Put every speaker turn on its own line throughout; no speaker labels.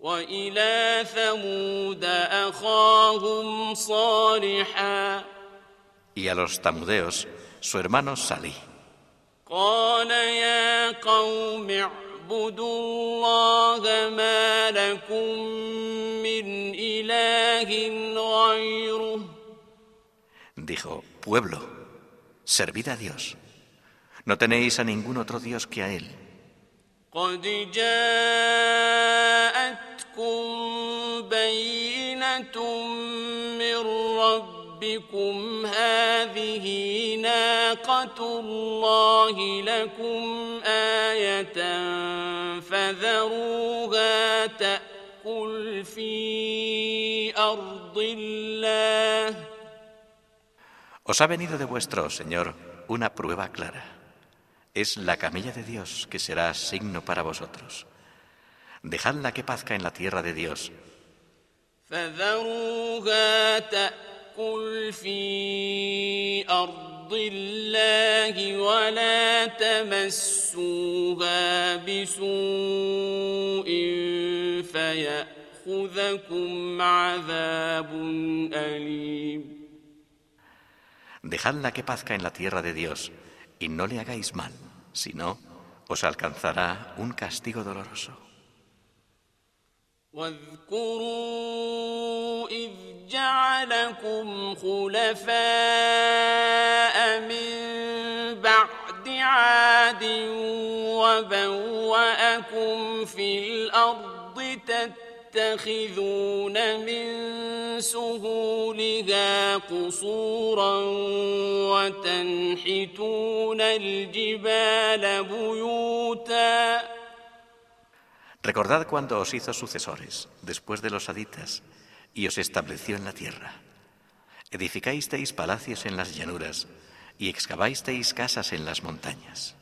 وإلى ثمود أخاهم صالحا
Y a los tamudeos, su hermano Salí.
قال يا قوم اعبدوا الله ما لكم من إله غيره
Dijo, pueblo, servid a Dios. No tenéis a ningún otro Dios que a Él.
قد جاءتكم بينة من ربكم هذه ناقة الله لكم آية فذروها تأكل في أرض الله
Os ha venido de vuestro Señor una prueba clara. Es la camella de Dios que será signo para vosotros. Dejadla que pazca en la tierra de Dios.
فذروها تأكل في أرض الله ولا تمسوها بسوء فيأخذكم عذاب أليم
Dejadla que pazca en la tierra de Dios y no le hagáis mal, si no, os alcanzará un castigo doloroso.
واذكروا إذ جعلكم خلفاء من بعد عاد وبوأكم في الأرض تتخذون من سهولها قصورا وتنحتون الجبال بيوتا
Recordad cuando os hizo sucesores después de los aditas y os estableció en la tierra. Edificasteis palacios en las llanuras y excavasteis casas en las montañas.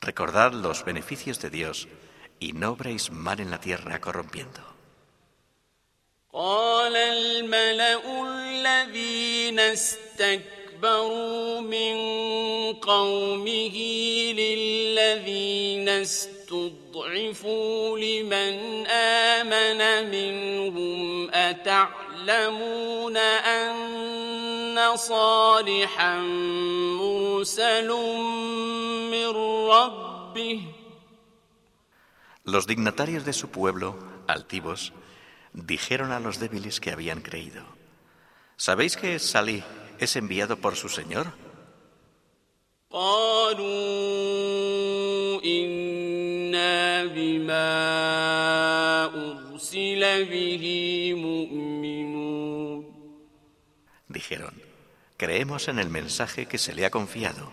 Recordad los beneficios de Dios y no obréis mal en la tierra corrompiendo.
قال الملأ الذين استكبروا من قومه للذين استضعفوا لمن آمن منهم أتعلمون أن صالحا مرسل من ربه
Los dignatarios de su pueblo, altivos, dijeron a los débiles que habían creído, ¿sabéis que Salí es enviado por su Señor? Dijeron, creemos en el mensaje que se le ha confiado.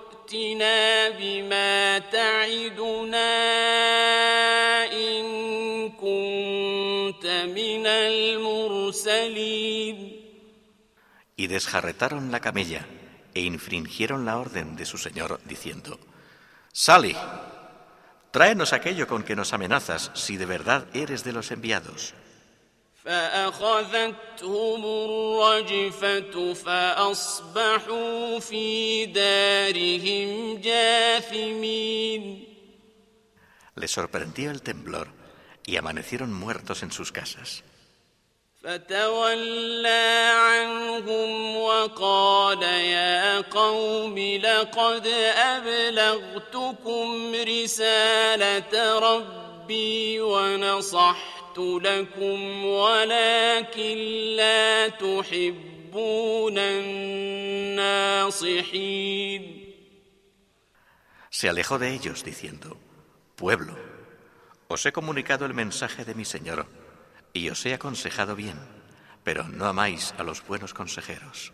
ائتنا بما تعدنا إن كنت من المرسلين
Y desjarretaron la camella e infringieron la orden de su Señor, diciendo, Sali, tráenos aquello con que nos amenazas si de verdad eres de los enviados.
فأخذتهم الرجفة فأصبحوا في دارهم جاثمين
Les sorprendió el temblor y amanecieron muertos en sus casas.
فتولى عنهم وقال يا قوم لقد أبلغتكم رسالة ربي ونصحت لكم ولكن لا تحبون الناصحين
Se alejó de ellos diciendo, Pueblo, Os he comunicado el mensaje de mi Señor y os he aconsejado bien, pero no amáis a los buenos consejeros.